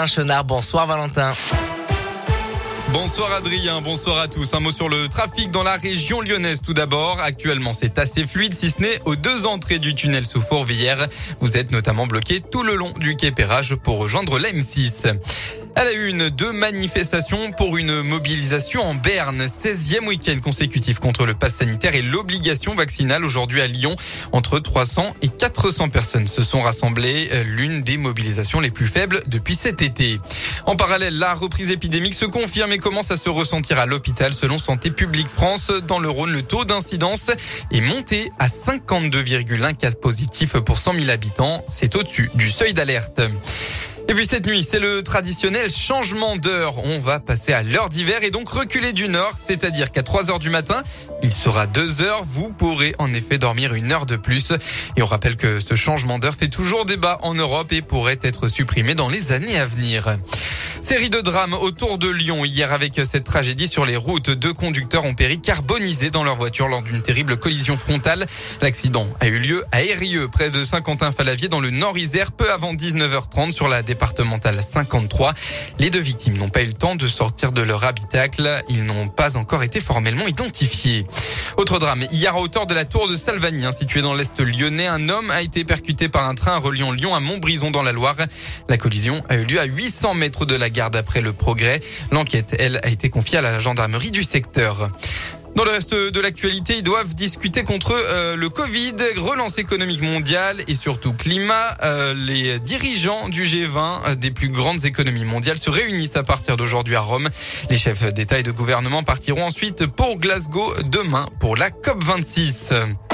Un chenard, bonsoir Valentin. Bonsoir Adrien, bonsoir à tous. Un mot sur le trafic dans la région lyonnaise tout d'abord. Actuellement, c'est assez fluide si ce n'est aux deux entrées du tunnel sous Fourvière. Vous êtes notamment bloqué tout le long du quai Pérage pour rejoindre la M6. À la une, deux manifestations pour une mobilisation en Berne. 16e week-end consécutif contre le pass sanitaire et l'obligation vaccinale aujourd'hui à Lyon. Entre 300 et 400 personnes se sont rassemblées. L'une des mobilisations les plus faibles depuis cet été. En parallèle, la reprise épidémique se confirme et commence à se ressentir à l'hôpital. Selon Santé publique France, dans le Rhône, le taux d'incidence est monté à 52,1 cas positifs pour 100 000 habitants. C'est au-dessus du seuil d'alerte. Et puis cette nuit, c'est le traditionnel changement d'heure. On va passer à l'heure d'hiver et donc reculer du nord, c'est-à-dire qu'à 3 heures du matin, il sera 2 heures. Vous pourrez en effet dormir une heure de plus. Et on rappelle que ce changement d'heure fait toujours débat en Europe et pourrait être supprimé dans les années à venir. Série de drames autour de Lyon hier avec cette tragédie sur les routes. Deux conducteurs ont péri carbonisés dans leur voiture lors d'une terrible collision frontale. L'accident a eu lieu à Eyrieux, près de Saint-Quentin-Falavier, dans le Nord-Isère, peu avant 19h30 sur la départementale 53. Les deux victimes n'ont pas eu le temps de sortir de leur habitacle. Ils n'ont pas encore été formellement identifiés. Autre drame, hier à hauteur de la tour de Salvani, hein, située dans l'est lyonnais, un homme a été percuté par un train reliant Lyon à Montbrison dans la Loire. La collision a eu lieu à 800 mètres de la gare d'après le progrès. L'enquête, elle, a été confiée à la gendarmerie du secteur. Dans le reste de l'actualité, ils doivent discuter contre euh, le Covid, relance économique mondiale et surtout climat. Euh, les dirigeants du G20 euh, des plus grandes économies mondiales se réunissent à partir d'aujourd'hui à Rome. Les chefs d'État et de gouvernement partiront ensuite pour Glasgow demain pour la COP26.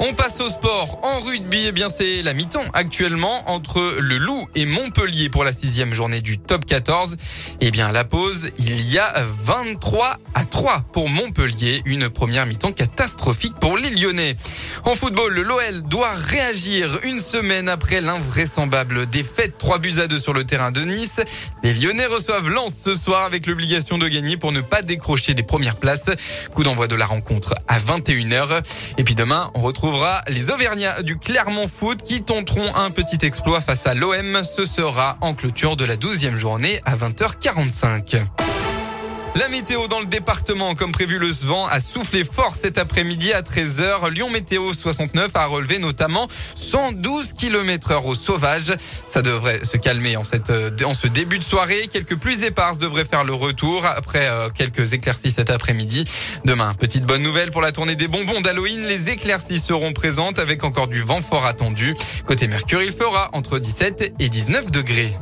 On passe au sport. En rugby, eh bien c'est la mi-temps actuellement entre le Loup et Montpellier pour la sixième journée du top 14. Eh bien la pause, il y a 23 à 3 pour Montpellier. Une première mi-temps catastrophique pour les Lyonnais. En football, l'OL doit réagir une semaine après l'invraisemblable défaite 3 buts à 2 sur le terrain de Nice. Les Lyonnais reçoivent Lens ce soir avec l'obligation de gagner pour ne pas décrocher des premières places. Coup d'envoi de la rencontre à 21h. Et puis demain, on retrouve les Auvergnats du Clermont Foot qui tenteront un petit exploit face à l'OM. Ce sera en clôture de la 12e journée à 20h45. La météo dans le département, comme prévu, le vent a soufflé fort cet après-midi à 13h. Lyon Météo 69 a relevé notamment 112 km heure au sauvage. Ça devrait se calmer en, cette, en ce début de soirée. Quelques pluies éparses devraient faire le retour après euh, quelques éclaircies cet après-midi. Demain, petite bonne nouvelle pour la tournée des bonbons d'Halloween. Les éclaircies seront présentes avec encore du vent fort attendu. Côté Mercure, il fera entre 17 et 19 degrés.